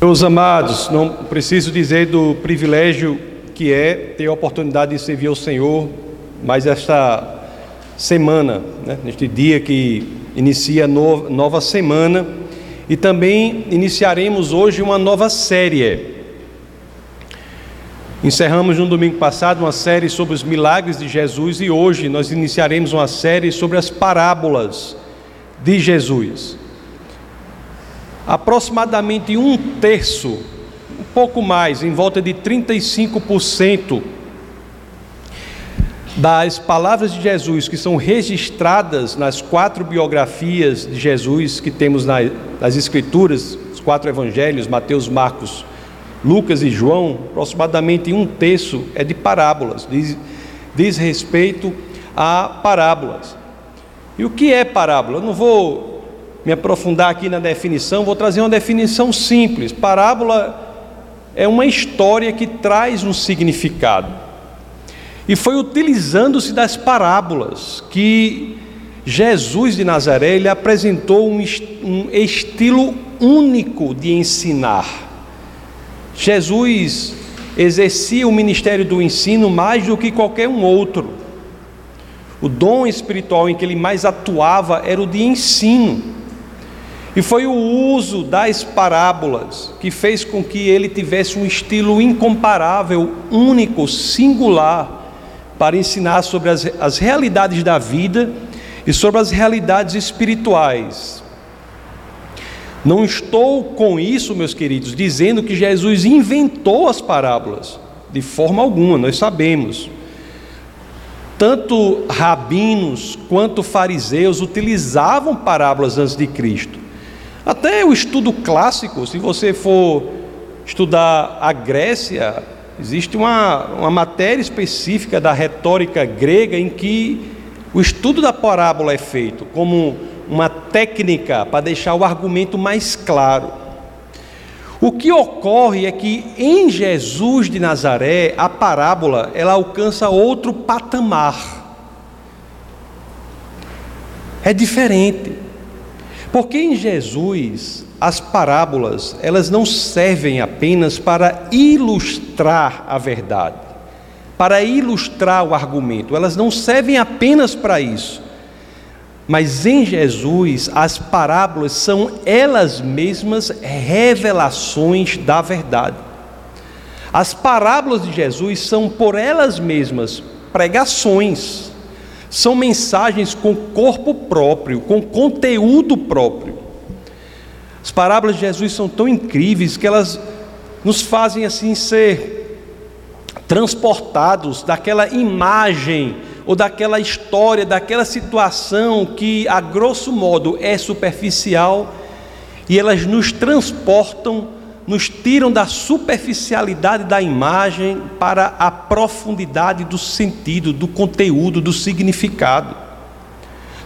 Meus amados, não preciso dizer do privilégio que é ter a oportunidade de servir ao Senhor, mas esta semana, né, neste dia que inicia a nova semana, e também iniciaremos hoje uma nova série. Encerramos no domingo passado uma série sobre os milagres de Jesus e hoje nós iniciaremos uma série sobre as parábolas de Jesus aproximadamente um terço, um pouco mais, em volta de 35% das palavras de Jesus que são registradas nas quatro biografias de Jesus que temos nas Escrituras, os quatro evangelhos, Mateus, Marcos, Lucas e João, aproximadamente um terço é de parábolas, diz, diz respeito a parábolas. E o que é parábola? Eu não vou me aprofundar aqui na definição, vou trazer uma definição simples. Parábola é uma história que traz um significado. E foi utilizando-se das parábolas que Jesus de Nazaré ele apresentou um, um estilo único de ensinar. Jesus exercia o ministério do ensino mais do que qualquer um outro. O dom espiritual em que ele mais atuava era o de ensino. E foi o uso das parábolas que fez com que ele tivesse um estilo incomparável, único, singular, para ensinar sobre as, as realidades da vida e sobre as realidades espirituais. Não estou com isso, meus queridos, dizendo que Jesus inventou as parábolas, de forma alguma, nós sabemos. Tanto rabinos quanto fariseus utilizavam parábolas antes de Cristo. Até o estudo clássico, se você for estudar a Grécia, existe uma, uma matéria específica da retórica grega em que o estudo da parábola é feito como uma técnica para deixar o argumento mais claro. O que ocorre é que em Jesus de Nazaré, a parábola ela alcança outro patamar. É diferente. Porque em Jesus as parábolas, elas não servem apenas para ilustrar a verdade, para ilustrar o argumento, elas não servem apenas para isso. Mas em Jesus, as parábolas são elas mesmas revelações da verdade. As parábolas de Jesus são por elas mesmas pregações são mensagens com corpo próprio, com conteúdo próprio. As parábolas de Jesus são tão incríveis que elas nos fazem assim ser transportados daquela imagem ou daquela história, daquela situação que a grosso modo é superficial e elas nos transportam nos tiram da superficialidade da imagem para a profundidade do sentido, do conteúdo, do significado.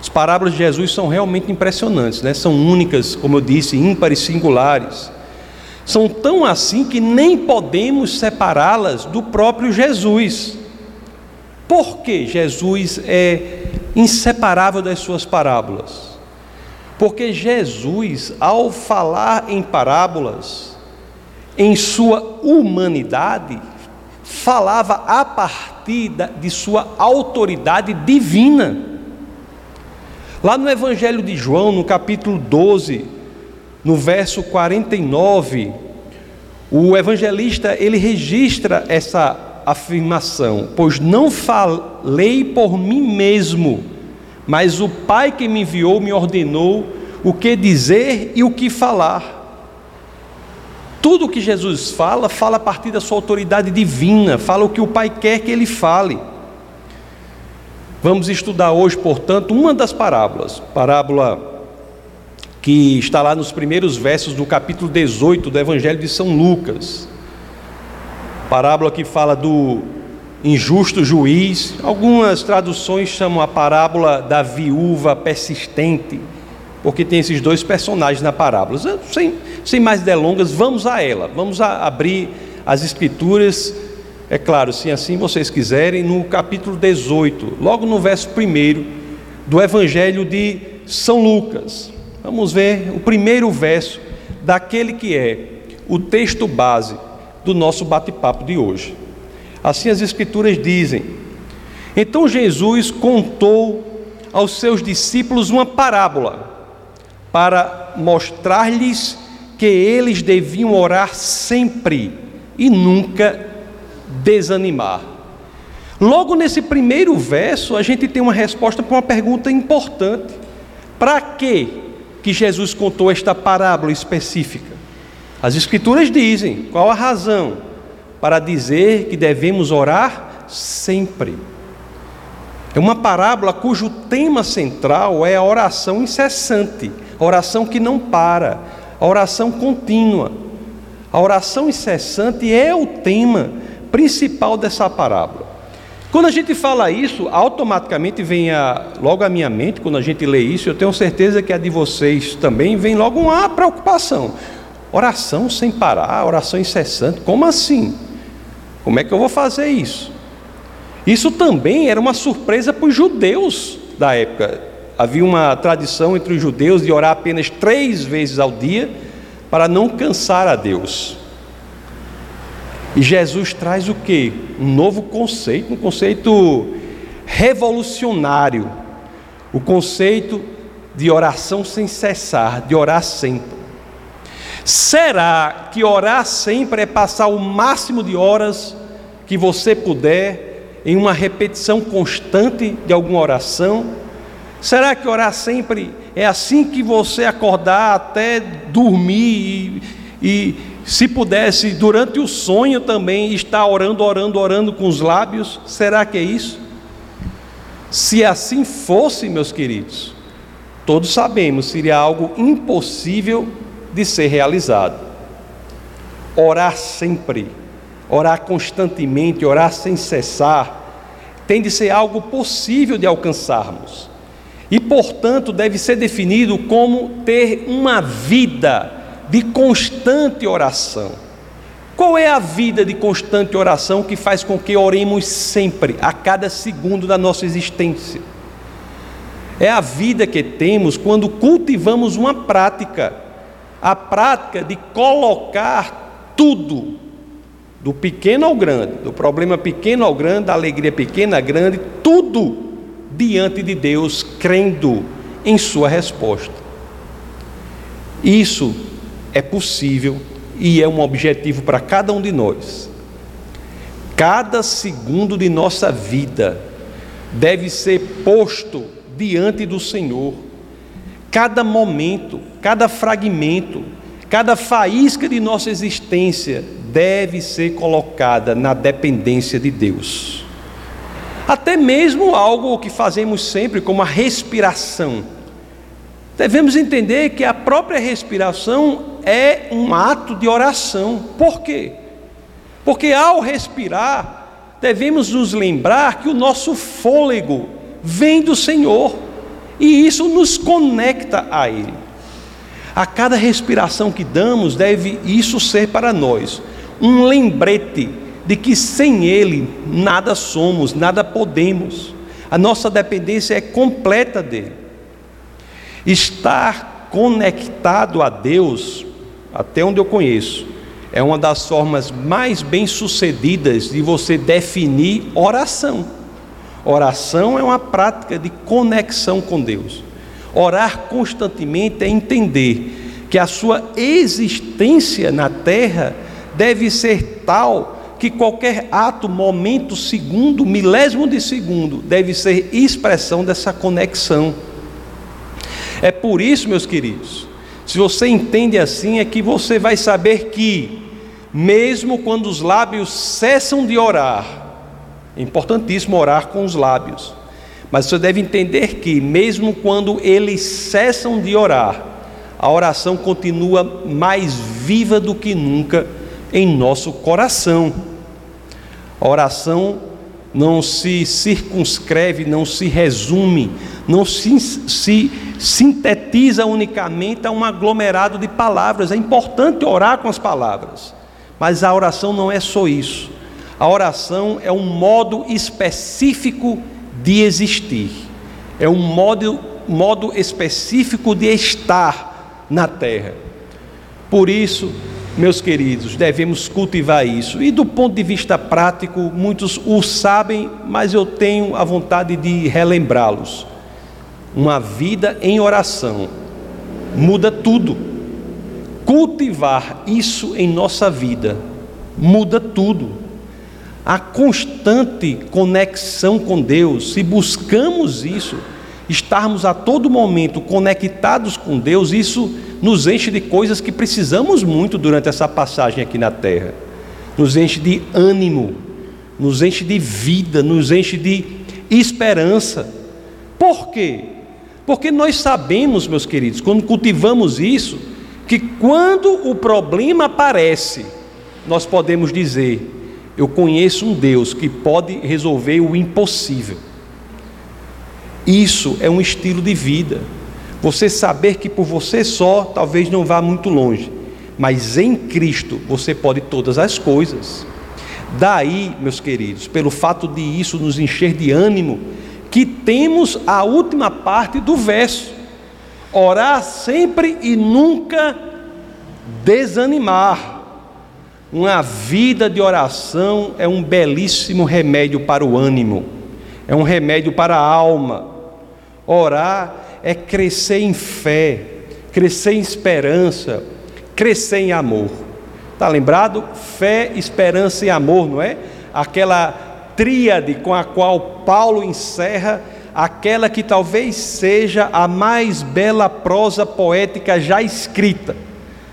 As parábolas de Jesus são realmente impressionantes, né? são únicas, como eu disse, ímpares, singulares. São tão assim que nem podemos separá-las do próprio Jesus. Por que Jesus é inseparável das suas parábolas? Porque Jesus, ao falar em parábolas, em sua humanidade, falava a partir de sua autoridade divina. Lá no Evangelho de João, no capítulo 12, no verso 49, o evangelista ele registra essa afirmação: Pois não falei por mim mesmo, mas o Pai que me enviou me ordenou o que dizer e o que falar. Tudo o que Jesus fala, fala a partir da sua autoridade divina, fala o que o Pai quer que ele fale. Vamos estudar hoje, portanto, uma das parábolas, parábola que está lá nos primeiros versos do capítulo 18 do Evangelho de São Lucas. Parábola que fala do injusto juiz. Algumas traduções chamam a parábola da viúva persistente porque tem esses dois personagens na parábola. Sem, sem mais delongas, vamos a ela. Vamos a abrir as Escrituras, é claro, se assim vocês quiserem, no capítulo 18, logo no verso 1 do Evangelho de São Lucas. Vamos ver o primeiro verso daquele que é o texto base do nosso bate-papo de hoje. Assim as Escrituras dizem. Então Jesus contou aos seus discípulos uma parábola para mostrar-lhes que eles deviam orar sempre e nunca desanimar. Logo nesse primeiro verso, a gente tem uma resposta para uma pergunta importante: para que que Jesus contou esta parábola específica? As Escrituras dizem qual a razão para dizer que devemos orar sempre. É uma parábola cujo tema central é a oração incessante, a oração que não para, a oração contínua. A oração incessante é o tema principal dessa parábola. Quando a gente fala isso, automaticamente vem a, logo à minha mente, quando a gente lê isso, eu tenho certeza que a de vocês também vem logo uma preocupação. Oração sem parar, oração incessante, como assim? Como é que eu vou fazer isso? Isso também era uma surpresa para os judeus da época. Havia uma tradição entre os judeus de orar apenas três vezes ao dia para não cansar a Deus. E Jesus traz o que? Um novo conceito, um conceito revolucionário. O conceito de oração sem cessar, de orar sempre. Será que orar sempre é passar o máximo de horas que você puder em uma repetição constante de alguma oração? Será que orar sempre é assim que você acordar até dormir e, e se pudesse, durante o sonho também, estar orando, orando, orando com os lábios, será que é isso? Se assim fosse, meus queridos, todos sabemos, seria algo impossível de ser realizado. Orar sempre, orar constantemente, orar sem cessar, tem de ser algo possível de alcançarmos. E, portanto, deve ser definido como ter uma vida de constante oração. Qual é a vida de constante oração que faz com que oremos sempre, a cada segundo da nossa existência? É a vida que temos quando cultivamos uma prática, a prática de colocar tudo, do pequeno ao grande, do problema pequeno ao grande, da alegria pequena a grande, tudo diante de Deus, crendo em Sua resposta. Isso é possível e é um objetivo para cada um de nós. Cada segundo de nossa vida deve ser posto diante do Senhor. Cada momento, cada fragmento, cada faísca de nossa existência deve ser colocada na dependência de Deus. Até mesmo algo que fazemos sempre, como a respiração. Devemos entender que a própria respiração é um ato de oração. Por quê? Porque ao respirar, devemos nos lembrar que o nosso fôlego vem do Senhor e isso nos conecta a Ele. A cada respiração que damos, deve isso ser para nós um lembrete de que sem Ele nada somos, nada podemos. A nossa dependência é completa dele. Estar conectado a Deus até onde eu conheço, é uma das formas mais bem-sucedidas de você definir oração. Oração é uma prática de conexão com Deus. Orar constantemente é entender que a sua existência na terra deve ser tal que qualquer ato, momento, segundo, milésimo de segundo, deve ser expressão dessa conexão. É por isso, meus queridos, se você entende assim, é que você vai saber que, mesmo quando os lábios cessam de orar, é importantíssimo orar com os lábios, mas você deve entender que, mesmo quando eles cessam de orar, a oração continua mais viva do que nunca em nosso coração. A oração não se circunscreve, não se resume, não se, se sintetiza unicamente a um aglomerado de palavras. É importante orar com as palavras, mas a oração não é só isso. A oração é um modo específico de existir, é um modo, modo específico de estar na terra. Por isso, meus queridos, devemos cultivar isso. E do ponto de vista prático, muitos o sabem, mas eu tenho a vontade de relembrá-los. Uma vida em oração muda tudo. Cultivar isso em nossa vida muda tudo. A constante conexão com Deus, se buscamos isso, estarmos a todo momento conectados com Deus, isso nos enche de coisas que precisamos muito durante essa passagem aqui na terra. Nos enche de ânimo, nos enche de vida, nos enche de esperança. Por quê? Porque nós sabemos, meus queridos, quando cultivamos isso, que quando o problema aparece, nós podemos dizer: Eu conheço um Deus que pode resolver o impossível. Isso é um estilo de vida. Você saber que por você só talvez não vá muito longe, mas em Cristo você pode todas as coisas. Daí, meus queridos, pelo fato de isso nos encher de ânimo, que temos a última parte do verso: orar sempre e nunca desanimar. Uma vida de oração é um belíssimo remédio para o ânimo, é um remédio para a alma. Orar é crescer em fé, crescer em esperança, crescer em amor. Está lembrado? Fé, esperança e amor, não é? Aquela tríade com a qual Paulo encerra aquela que talvez seja a mais bela prosa poética já escrita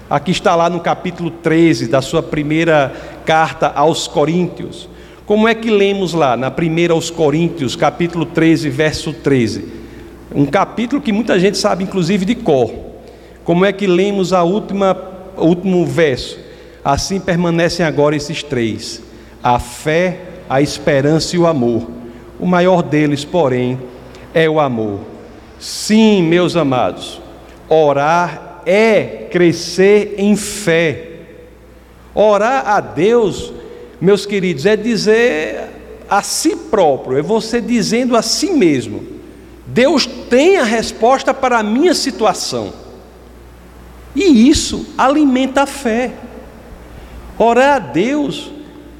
Aqui está lá no capítulo 13 da sua primeira carta aos Coríntios. Como é que lemos lá na primeira aos Coríntios, capítulo 13, verso 13? Um capítulo que muita gente sabe inclusive de cor. Como é que lemos a última o último verso? Assim permanecem agora esses três: a fé, a esperança e o amor. O maior deles, porém, é o amor. Sim, meus amados, orar é crescer em fé. Orar a Deus, meus queridos, é dizer a si próprio, é você dizendo a si mesmo: Deus tem a resposta para a minha situação. E isso alimenta a fé. Orar a Deus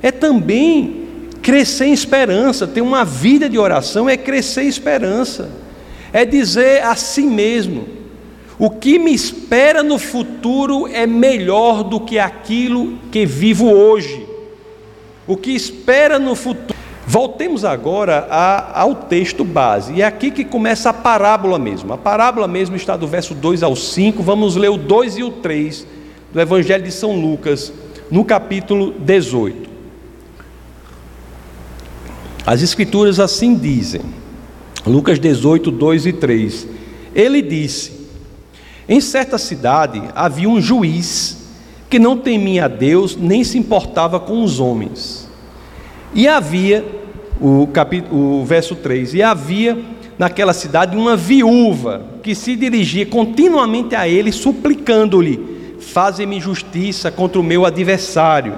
é também crescer em esperança, ter uma vida de oração é crescer em esperança, é dizer a si mesmo: o que me espera no futuro é melhor do que aquilo que vivo hoje. O que espera no futuro. Voltemos agora a, ao texto base, e é aqui que começa a parábola mesmo. A parábola mesmo está do verso 2 ao 5. Vamos ler o 2 e o 3 do Evangelho de São Lucas, no capítulo 18. As Escrituras assim dizem, Lucas 18, 2 e 3. Ele disse: em certa cidade havia um juiz que não temia a Deus nem se importava com os homens. E havia, o, capítulo, o verso 3, e havia naquela cidade uma viúva que se dirigia continuamente a ele, suplicando-lhe: Faze-me justiça contra o meu adversário.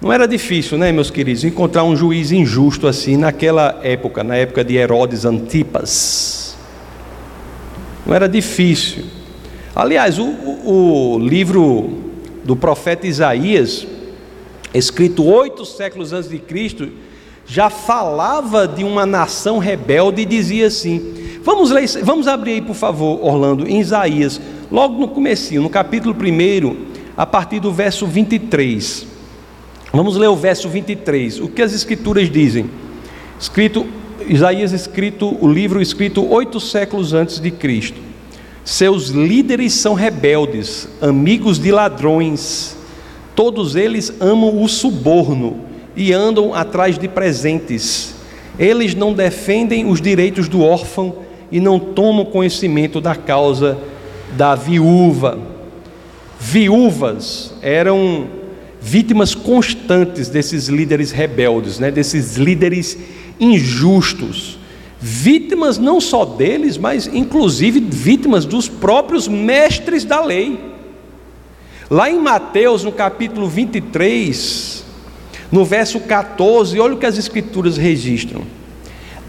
Não era difícil, né, meus queridos, encontrar um juiz injusto assim naquela época, na época de Herodes Antipas não era difícil. Aliás, o, o, livro do profeta Isaías, escrito oito séculos antes de Cristo, já falava de uma nação rebelde e dizia assim: Vamos ler, vamos abrir aí, por favor, Orlando, em Isaías, logo no comecinho, no capítulo 1, a partir do verso 23. Vamos ler o verso 23. O que as escrituras dizem? Escrito Isaías escrito, o livro escrito oito séculos antes de Cristo. Seus líderes são rebeldes, amigos de ladrões. Todos eles amam o suborno e andam atrás de presentes. Eles não defendem os direitos do órfão e não tomam conhecimento da causa da viúva. Viúvas eram vítimas constantes desses líderes rebeldes, né? desses líderes injustos, vítimas não só deles, mas inclusive vítimas dos próprios mestres da lei. Lá em Mateus, no capítulo 23, no verso 14, olha o que as Escrituras registram: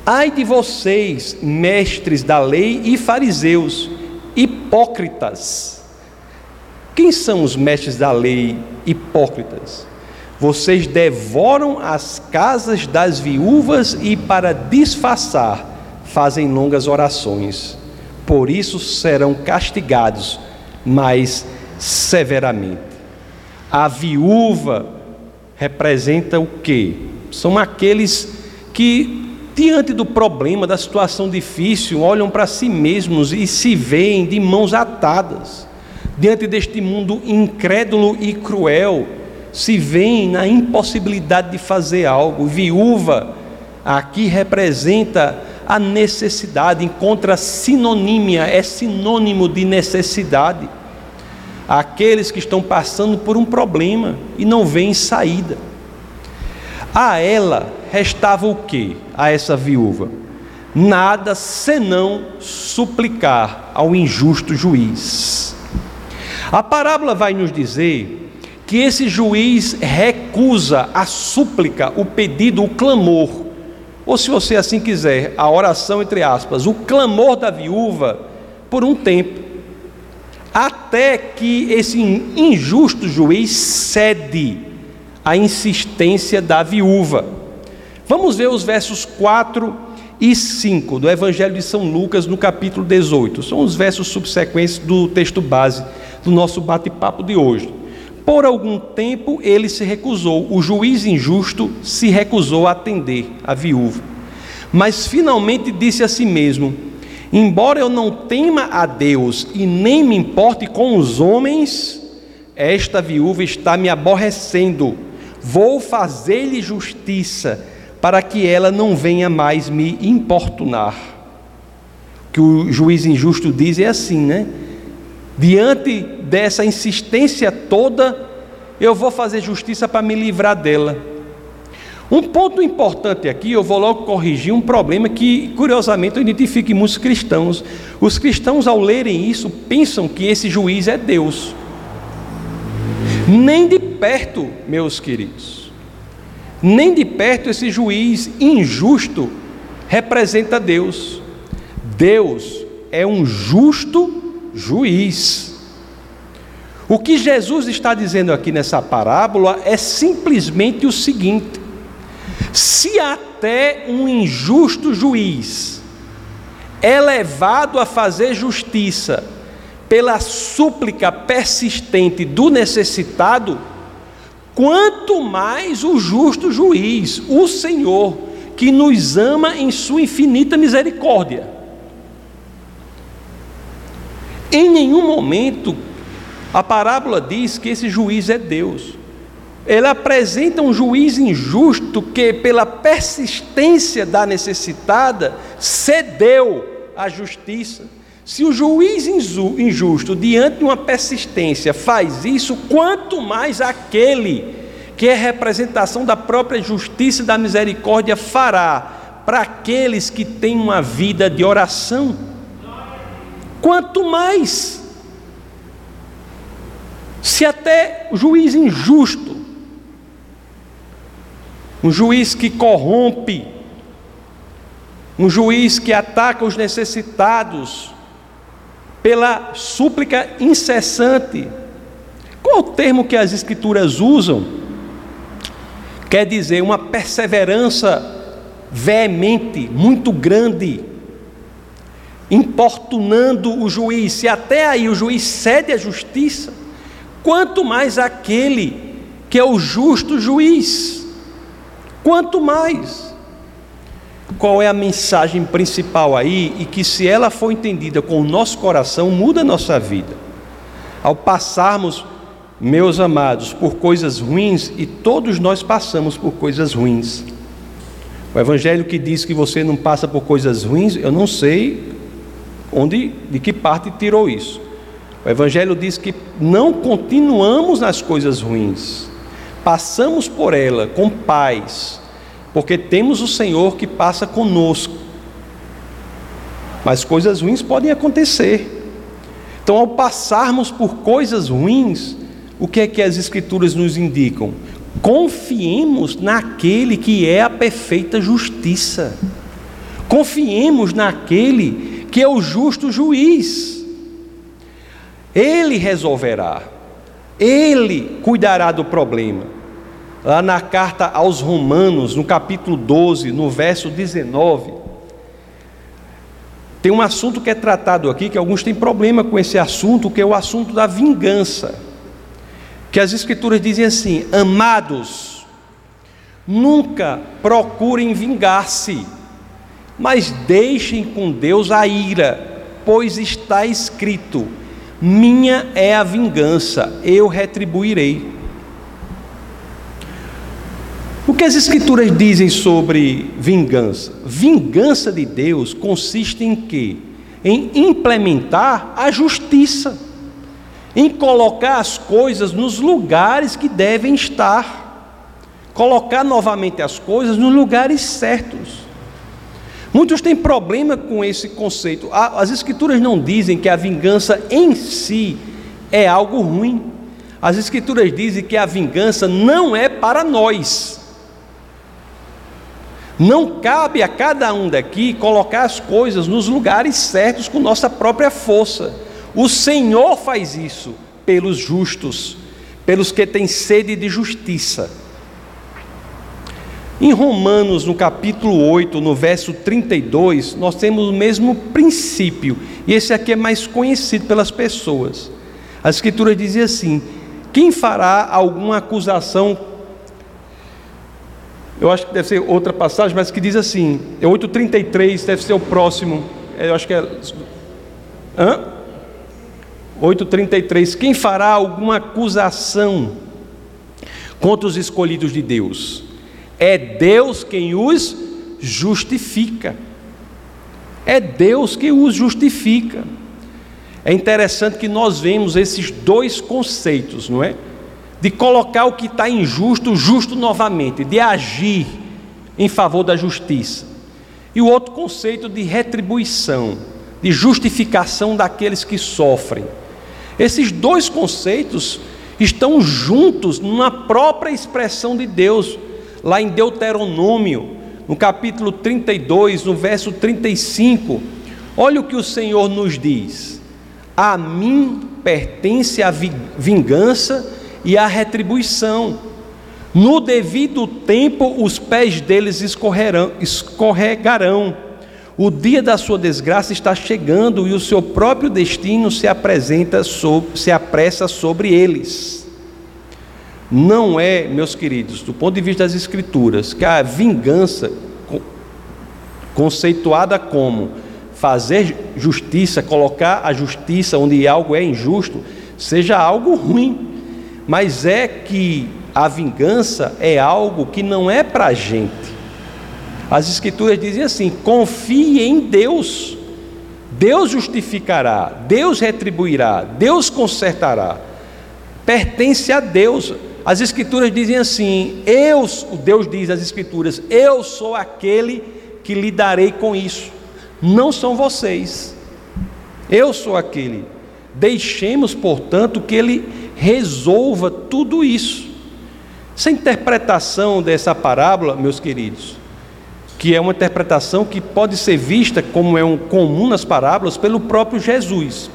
Ai de vocês, mestres da lei e fariseus, hipócritas, Quem são os mestres da lei hipócritas? Vocês devoram as casas das viúvas e, para disfarçar, fazem longas orações. Por isso serão castigados mais severamente. A viúva representa o quê? São aqueles que, diante do problema, da situação difícil, olham para si mesmos e se veem de mãos atadas. Diante deste mundo incrédulo e cruel, se veem na impossibilidade de fazer algo. Viúva aqui representa a necessidade, encontra sinonímia, é sinônimo de necessidade. Aqueles que estão passando por um problema e não veem saída. A ela restava o que a essa viúva? Nada senão suplicar ao injusto juiz. A parábola vai nos dizer que esse juiz recusa a súplica, o pedido, o clamor ou se você assim quiser, a oração entre aspas, o clamor da viúva por um tempo, até que esse injusto juiz cede à insistência da viúva. Vamos ver os versos 4 e 5 do Evangelho de São Lucas, no capítulo 18. São os versos subsequentes do texto base do nosso bate-papo de hoje. Por algum tempo ele se recusou, o juiz injusto se recusou a atender a viúva. Mas finalmente disse a si mesmo: Embora eu não tema a Deus e nem me importe com os homens, esta viúva está me aborrecendo. Vou fazer-lhe justiça, para que ela não venha mais me importunar. O que o juiz injusto diz é assim, né? Diante dessa insistência toda, eu vou fazer justiça para me livrar dela. Um ponto importante aqui, eu vou logo corrigir um problema que, curiosamente, eu identifico em muitos cristãos. Os cristãos, ao lerem isso, pensam que esse juiz é Deus. Nem de perto, meus queridos, nem de perto esse juiz injusto representa Deus. Deus é um justo juiz. O que Jesus está dizendo aqui nessa parábola é simplesmente o seguinte: se até um injusto juiz é levado a fazer justiça pela súplica persistente do necessitado, quanto mais o justo juiz, o Senhor, que nos ama em sua infinita misericórdia. Em nenhum momento a parábola diz que esse juiz é Deus. Ele apresenta um juiz injusto que, pela persistência da necessitada, cedeu à justiça. Se o juiz injusto, diante de uma persistência, faz isso, quanto mais aquele que é representação da própria justiça e da misericórdia fará para aqueles que têm uma vida de oração. Quanto mais, se até o juiz injusto, um juiz que corrompe, um juiz que ataca os necessitados pela súplica incessante. Qual o termo que as Escrituras usam? Quer dizer, uma perseverança veemente, muito grande, importunando o juiz, se até aí o juiz cede à justiça, quanto mais aquele que é o justo juiz, quanto mais. Qual é a mensagem principal aí e que, se ela for entendida com o nosso coração, muda a nossa vida? Ao passarmos, meus amados, por coisas ruins, e todos nós passamos por coisas ruins. O Evangelho que diz que você não passa por coisas ruins, eu não sei Onde, de que parte tirou isso? O Evangelho diz que não continuamos nas coisas ruins, passamos por ela com paz, porque temos o Senhor que passa conosco. Mas coisas ruins podem acontecer. Então, ao passarmos por coisas ruins, o que é que as Escrituras nos indicam? Confiemos naquele que é a perfeita justiça. Confiemos naquele que é o justo juiz. Ele resolverá. Ele cuidará do problema. Lá na carta aos Romanos, no capítulo 12, no verso 19, tem um assunto que é tratado aqui, que alguns têm problema com esse assunto, que é o assunto da vingança. Que as Escrituras dizem assim: Amados, nunca procurem vingar-se, mas deixem com Deus a ira, pois está escrito: Minha é a vingança, eu retribuirei. O que as Escrituras dizem sobre vingança? Vingança de Deus consiste em quê? Em implementar a justiça, em colocar as coisas nos lugares que devem estar, colocar novamente as coisas nos lugares certos. Muitos têm problema com esse conceito. As Escrituras não dizem que a vingança em si é algo ruim. As Escrituras dizem que a vingança não é para nós. Não cabe a cada um daqui colocar as coisas nos lugares certos com nossa própria força. O Senhor faz isso pelos justos, pelos que têm sede de justiça. Em Romanos, no capítulo 8, no verso 32, nós temos o mesmo princípio, e esse aqui é mais conhecido pelas pessoas. A Escritura dizia assim: Quem fará alguma acusação eu acho que deve ser outra passagem, mas que diz assim, é 8,33, deve ser o próximo, é, eu acho que é. Hã? 8,33. Quem fará alguma acusação contra os escolhidos de Deus? É Deus quem os justifica. É Deus que os justifica. É interessante que nós vemos esses dois conceitos, não é? de colocar o que está injusto, justo novamente, de agir em favor da justiça. E o outro conceito de retribuição, de justificação daqueles que sofrem. Esses dois conceitos estão juntos numa própria expressão de Deus, lá em Deuteronômio, no capítulo 32, no verso 35. Olha o que o Senhor nos diz: A mim pertence a vingança e a retribuição. No devido tempo, os pés deles escorregarão. O dia da sua desgraça está chegando e o seu próprio destino se apresenta, se apressa sobre eles. Não é, meus queridos, do ponto de vista das Escrituras, que a vingança, conceituada como fazer justiça, colocar a justiça onde algo é injusto, seja algo ruim mas é que a vingança é algo que não é para a gente. As Escrituras dizem assim: confie em Deus, Deus justificará, Deus retribuirá, Deus consertará, pertence a Deus. As Escrituras dizem assim: eu, o Deus diz as Escrituras, eu sou aquele que lidarei com isso, não são vocês, eu sou aquele. Deixemos, portanto, que Ele resolva tudo isso. Essa interpretação dessa parábola, meus queridos, que é uma interpretação que pode ser vista como é um comum nas parábolas pelo próprio Jesus.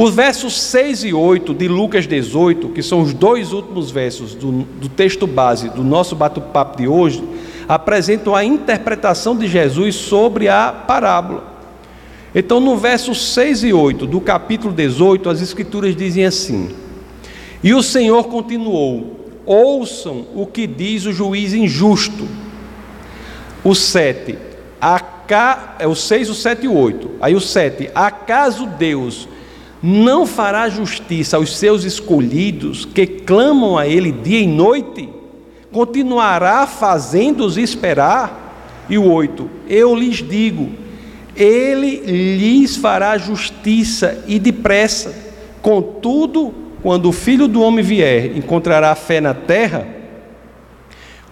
Os versos 6 e 8 de Lucas 18, que são os dois últimos versos do, do texto base do nosso bate-papo de hoje, apresentam a interpretação de Jesus sobre a parábola. Então, no verso 6 e 8 do capítulo 18, as Escrituras dizem assim: e o Senhor continuou: Ouçam o que diz o juiz injusto. O 7, aca... é o 6, o 7 e o 8. Aí o 7, acaso Deus não fará justiça aos seus escolhidos que clamam a Ele dia e noite? Continuará fazendo-os esperar? E o 8, eu lhes digo, Ele lhes fará justiça e depressa, contudo, quando o filho do homem vier, encontrará fé na terra?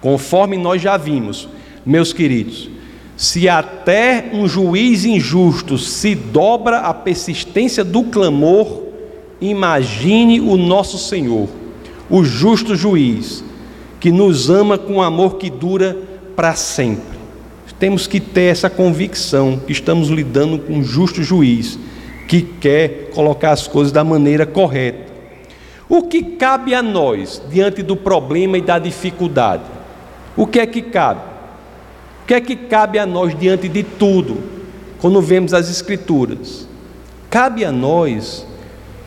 Conforme nós já vimos, meus queridos, se até um juiz injusto se dobra à persistência do clamor, imagine o nosso Senhor, o justo juiz, que nos ama com amor que dura para sempre. Temos que ter essa convicção que estamos lidando com um justo juiz que quer colocar as coisas da maneira correta. O que cabe a nós diante do problema e da dificuldade? O que é que cabe? O que é que cabe a nós diante de tudo, quando vemos as Escrituras? Cabe a nós,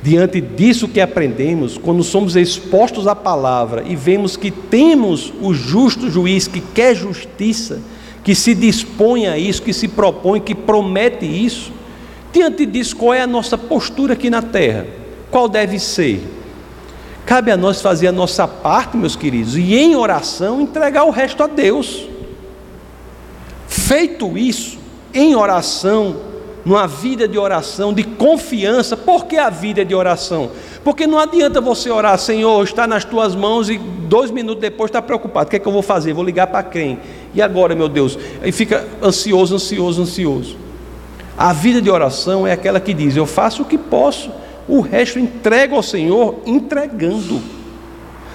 diante disso que aprendemos, quando somos expostos à palavra e vemos que temos o justo juiz que quer justiça, que se dispõe a isso, que se propõe, que promete isso, diante disso, qual é a nossa postura aqui na terra? Qual deve ser? Cabe a nós fazer a nossa parte, meus queridos, e em oração entregar o resto a Deus. Feito isso, em oração, numa vida de oração, de confiança, por que a vida é de oração? Porque não adianta você orar, Senhor, está nas tuas mãos e dois minutos depois está preocupado. O que é que eu vou fazer? Vou ligar para quem? E agora, meu Deus? Aí fica ansioso, ansioso, ansioso. A vida de oração é aquela que diz: Eu faço o que posso, o resto entrego ao Senhor, entregando.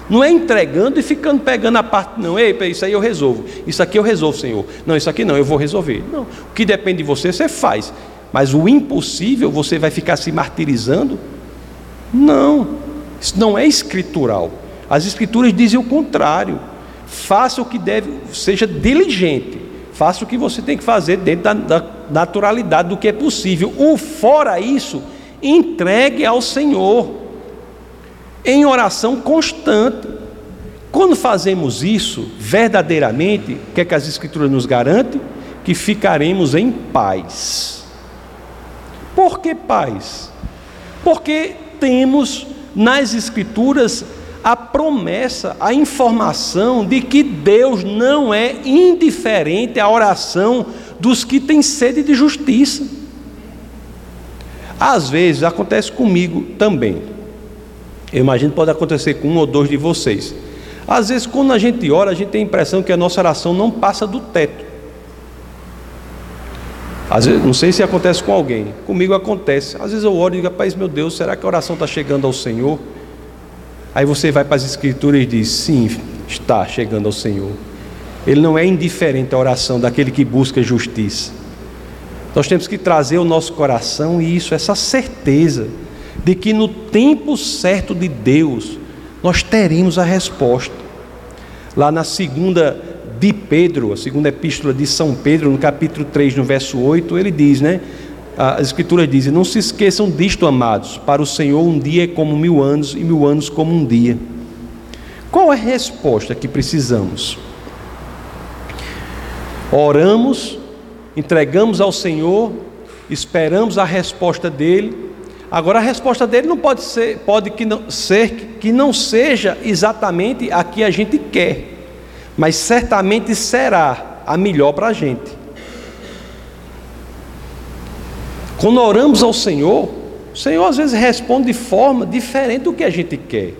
Não é entregando e ficando pegando a parte, não. Ei, isso aí eu resolvo. Isso aqui eu resolvo, Senhor. Não, isso aqui não, eu vou resolver. Não. O que depende de você, você faz. Mas o impossível, você vai ficar se martirizando não, isso não é escritural. As escrituras dizem o contrário. Faça o que deve, seja diligente. Faça o que você tem que fazer dentro da, da naturalidade do que é possível. O fora isso, entregue ao Senhor em oração constante. Quando fazemos isso verdadeiramente, o que é que as escrituras nos garantem? Que ficaremos em paz. Por que paz? Porque temos nas Escrituras a promessa, a informação de que Deus não é indiferente à oração dos que têm sede de justiça. Às vezes acontece comigo também. Eu imagino que pode acontecer com um ou dois de vocês. Às vezes, quando a gente ora, a gente tem a impressão que a nossa oração não passa do teto. Às vezes, não sei se acontece com alguém, comigo acontece. Às vezes eu oro e digo, rapaz, meu Deus, será que a oração está chegando ao Senhor? Aí você vai para as Escrituras e diz, sim, está chegando ao Senhor. Ele não é indiferente à oração daquele que busca justiça. Nós temos que trazer o nosso coração e isso, essa certeza de que no tempo certo de Deus nós teremos a resposta. Lá na segunda de Pedro, a segunda epístola de São Pedro, no capítulo 3, no verso 8, ele diz, né? As escrituras dizem: Não se esqueçam disto, amados, para o Senhor um dia é como mil anos e mil anos como um dia. Qual é a resposta que precisamos? Oramos, entregamos ao Senhor, esperamos a resposta dele. Agora a resposta dele não pode ser, pode que não, ser que não seja exatamente a que a gente quer mas certamente será a melhor para a gente. Quando oramos ao Senhor, o Senhor às vezes responde de forma diferente do que a gente quer.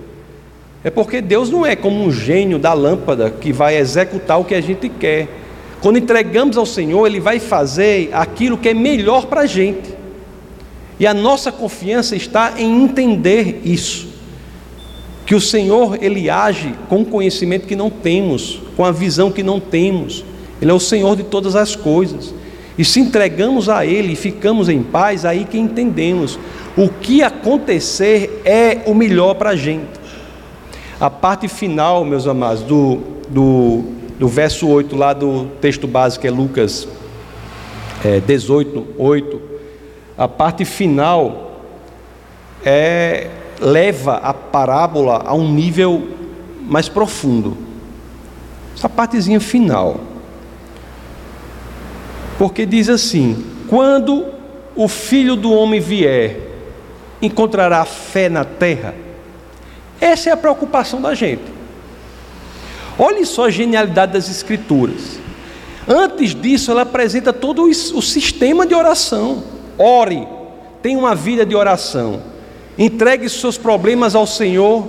É porque Deus não é como um gênio da lâmpada que vai executar o que a gente quer. Quando entregamos ao Senhor, Ele vai fazer aquilo que é melhor para a gente. E a nossa confiança está em entender isso que o Senhor ele age com o conhecimento que não temos, com a visão que não temos. Ele é o Senhor de todas as coisas. E se entregamos a Ele e ficamos em paz, aí que entendemos o que acontecer é o melhor para a gente. A parte final, meus amados, do, do, do verso 8 lá do texto básico é Lucas é, 18, 8. A parte final é leva a parábola a um nível mais profundo. Essa partezinha final. Porque diz assim: quando o filho do homem vier, encontrará fé na terra? Essa é a preocupação da gente. Olhe só a genialidade das Escrituras. Antes disso, ela apresenta todo o sistema de oração. Ore, tenha uma vida de oração. Entregue seus problemas ao Senhor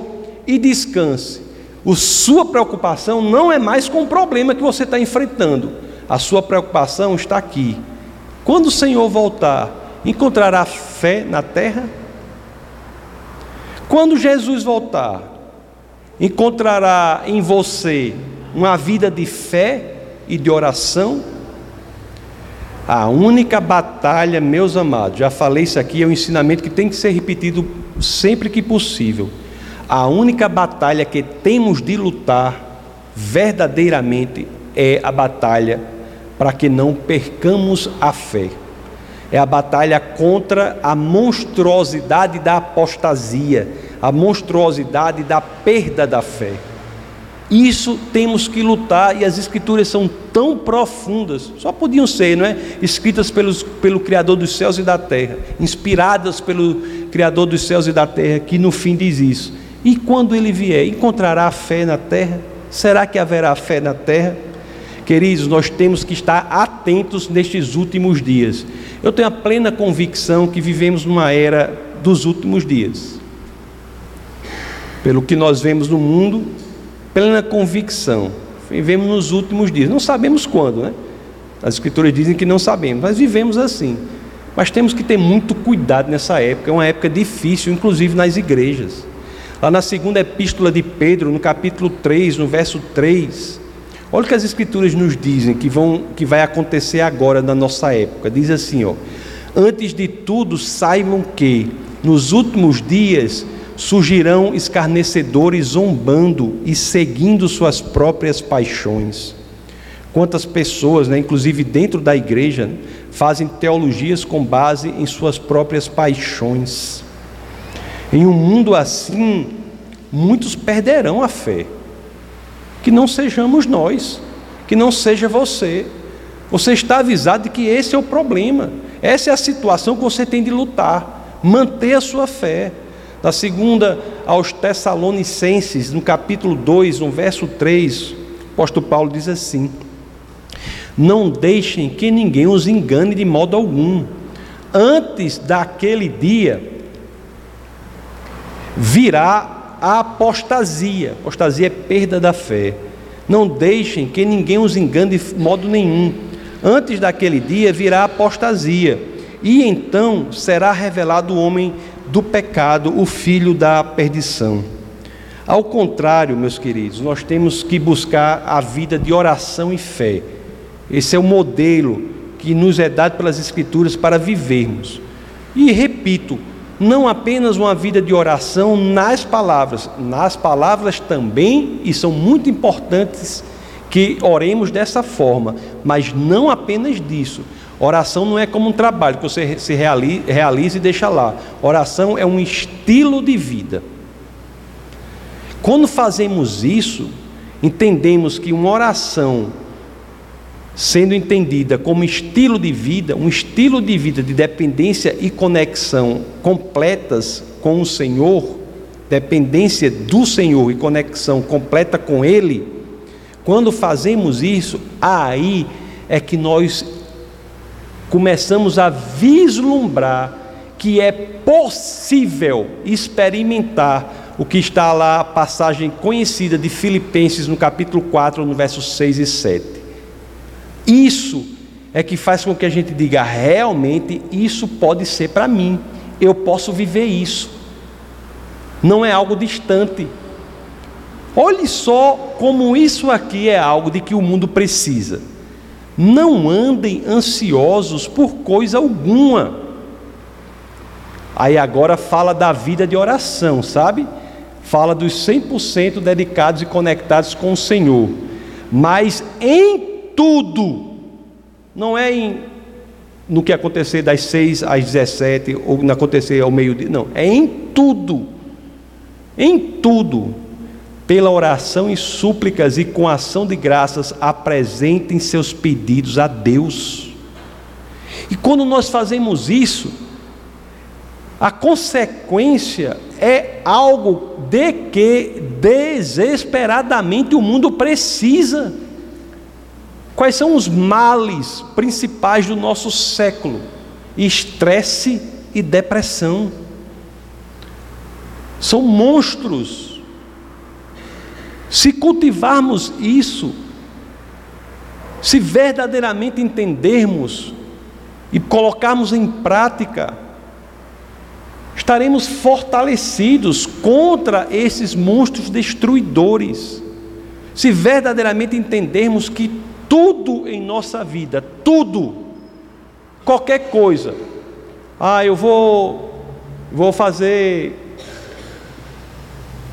e descanse. A sua preocupação não é mais com o problema que você está enfrentando. A sua preocupação está aqui. Quando o Senhor voltar, encontrará fé na terra? Quando Jesus voltar, encontrará em você uma vida de fé e de oração? A única batalha, meus amados, já falei isso aqui, é um ensinamento que tem que ser repetido sempre que possível. A única batalha que temos de lutar verdadeiramente é a batalha para que não percamos a fé. É a batalha contra a monstruosidade da apostasia, a monstruosidade da perda da fé. Isso temos que lutar e as escrituras são tão profundas, só podiam ser, não é? Escritas pelos, pelo Criador dos céus e da terra, inspiradas pelo Criador dos céus e da terra, que no fim diz isso. E quando ele vier, encontrará fé na terra? Será que haverá fé na terra? Queridos, nós temos que estar atentos nestes últimos dias. Eu tenho a plena convicção que vivemos numa era dos últimos dias. Pelo que nós vemos no mundo, plena convicção. Vivemos nos últimos dias. Não sabemos quando, né? As escrituras dizem que não sabemos, mas vivemos assim. Mas temos que ter muito cuidado nessa época. É uma época difícil, inclusive nas igrejas. Lá na segunda epístola de Pedro, no capítulo 3, no verso 3, olha o que as escrituras nos dizem que, vão, que vai acontecer agora na nossa época. Diz assim, ó: Antes de tudo, saibam que nos últimos dias surgirão escarnecedores zombando e seguindo suas próprias paixões. Quantas pessoas, né, inclusive dentro da igreja, fazem teologias com base em suas próprias paixões. Em um mundo assim, muitos perderão a fé. Que não sejamos nós, que não seja você. Você está avisado de que esse é o problema, essa é a situação que você tem de lutar, manter a sua fé. Da segunda aos Tessalonicenses, no capítulo 2, no verso 3, o apóstolo Paulo diz assim: Não deixem que ninguém os engane de modo algum. Antes daquele dia, virá a apostasia. Apostasia é perda da fé. Não deixem que ninguém os engane de modo nenhum. Antes daquele dia virá a apostasia, e então será revelado o homem do pecado, o filho da perdição. Ao contrário, meus queridos, nós temos que buscar a vida de oração e fé. Esse é o modelo que nos é dado pelas Escrituras para vivermos. E repito, não apenas uma vida de oração nas palavras, nas palavras também, e são muito importantes que oremos dessa forma, mas não apenas disso. Oração não é como um trabalho que você se realiza e deixa lá. Oração é um estilo de vida. Quando fazemos isso, entendemos que uma oração sendo entendida como estilo de vida, um estilo de vida de dependência e conexão completas com o Senhor, dependência do Senhor e conexão completa com Ele, quando fazemos isso, aí é que nós começamos a vislumbrar que é possível experimentar o que está lá, a passagem conhecida de Filipenses no capítulo 4, no versos 6 e 7. Isso é que faz com que a gente diga: realmente isso pode ser para mim, eu posso viver isso. Não é algo distante. Olhe só como isso aqui é algo de que o mundo precisa. Não andem ansiosos por coisa alguma. Aí agora fala da vida de oração, sabe? Fala dos 100% dedicados e conectados com o Senhor. Mas em tudo. Não é em, no que acontecer das 6 às 17, ou no acontecer ao meio-dia. Não, é em tudo. Em tudo. Pela oração e súplicas e com ação de graças, apresentem seus pedidos a Deus. E quando nós fazemos isso, a consequência é algo de que desesperadamente o mundo precisa. Quais são os males principais do nosso século? Estresse e depressão. São monstros. Se cultivarmos isso, se verdadeiramente entendermos e colocarmos em prática, estaremos fortalecidos contra esses monstros destruidores. Se verdadeiramente entendermos que tudo em nossa vida, tudo, qualquer coisa. Ah, eu vou, vou fazer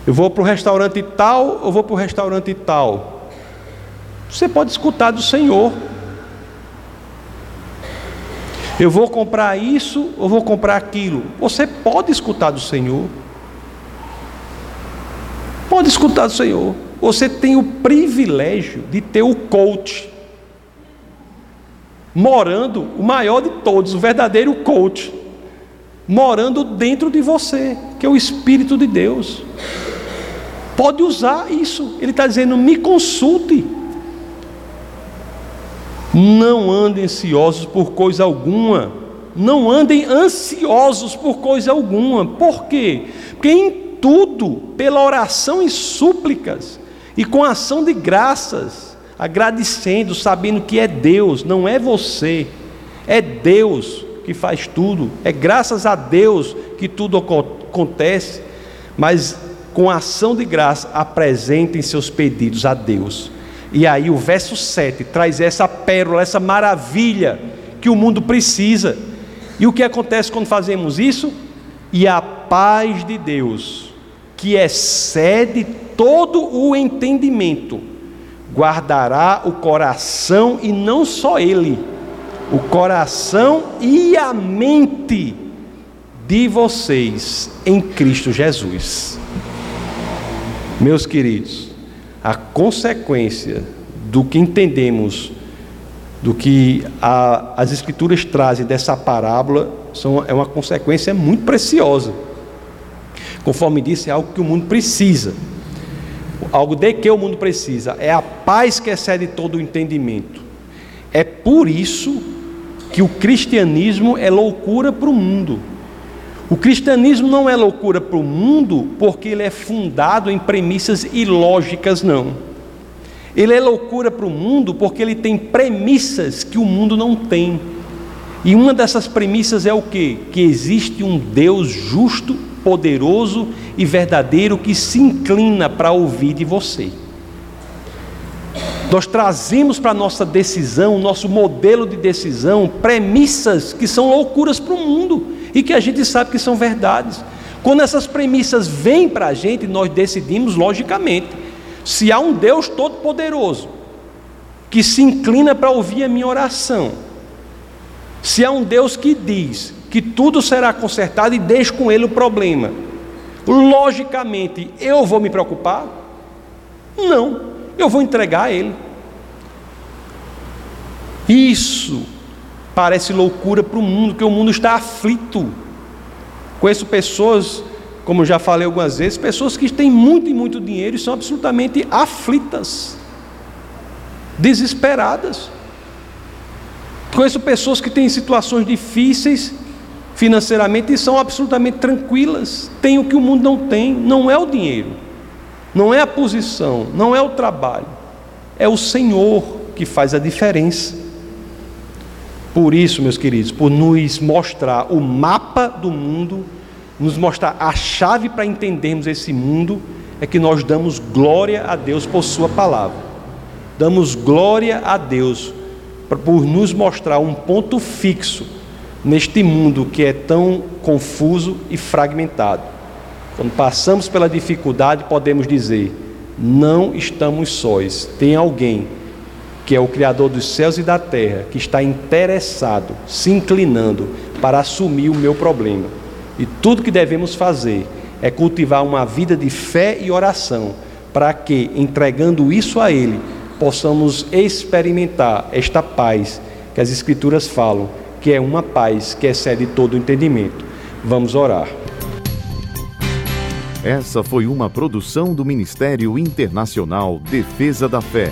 Eu vou para o restaurante tal, eu vou para o restaurante tal. Você pode escutar do Senhor. Eu vou comprar isso ou vou comprar aquilo. Você pode escutar do Senhor. Pode escutar do Senhor. Você tem o privilégio de ter o coach morando, o maior de todos, o verdadeiro coach, morando dentro de você, que é o Espírito de Deus. Pode usar isso. Ele está dizendo: me consulte. Não andem ansiosos por coisa alguma. Não andem ansiosos por coisa alguma. Por quê? Porque em tudo, pela oração e súplicas, e com ação de graças, agradecendo, sabendo que é Deus, não é você, é Deus que faz tudo, é graças a Deus que tudo acontece, mas com ação de graça, apresentem seus pedidos a Deus. E aí o verso 7 traz essa pérola, essa maravilha que o mundo precisa. E o que acontece quando fazemos isso? E a paz de Deus, que excede todo o entendimento, guardará o coração e não só ele, o coração e a mente de vocês em Cristo Jesus. Meus queridos, a consequência do que entendemos, do que a, as Escrituras trazem dessa parábola, são, é uma consequência muito preciosa. Conforme disse, é algo que o mundo precisa. Algo de que o mundo precisa. É a paz que excede todo o entendimento. É por isso que o cristianismo é loucura para o mundo. O cristianismo não é loucura para o mundo porque ele é fundado em premissas ilógicas, não. Ele é loucura para o mundo porque ele tem premissas que o mundo não tem. E uma dessas premissas é o que? Que existe um Deus justo, poderoso e verdadeiro que se inclina para ouvir de você. Nós trazemos para a nossa decisão, nosso modelo de decisão, premissas que são loucuras para o mundo e que a gente sabe que são verdades. Quando essas premissas vêm para a gente, nós decidimos logicamente. Se há um Deus todo-poderoso que se inclina para ouvir a minha oração, se há um Deus que diz que tudo será consertado e deixe com ele o problema, logicamente eu vou me preocupar? Não, eu vou entregar a ele. Isso Parece loucura para o mundo, que o mundo está aflito. Conheço pessoas, como já falei algumas vezes, pessoas que têm muito e muito dinheiro e são absolutamente aflitas, desesperadas. Conheço pessoas que têm situações difíceis financeiramente e são absolutamente tranquilas, têm o que o mundo não tem, não é o dinheiro, não é a posição, não é o trabalho, é o Senhor que faz a diferença. Por isso, meus queridos, por nos mostrar o mapa do mundo, nos mostrar a chave para entendermos esse mundo, é que nós damos glória a Deus por Sua palavra. Damos glória a Deus por nos mostrar um ponto fixo neste mundo que é tão confuso e fragmentado. Quando passamos pela dificuldade, podemos dizer: não estamos sós, tem alguém que é o Criador dos céus e da terra, que está interessado, se inclinando para assumir o meu problema. E tudo que devemos fazer é cultivar uma vida de fé e oração, para que, entregando isso a Ele, possamos experimentar esta paz que as Escrituras falam, que é uma paz que excede todo o entendimento. Vamos orar. Essa foi uma produção do Ministério Internacional Defesa da Fé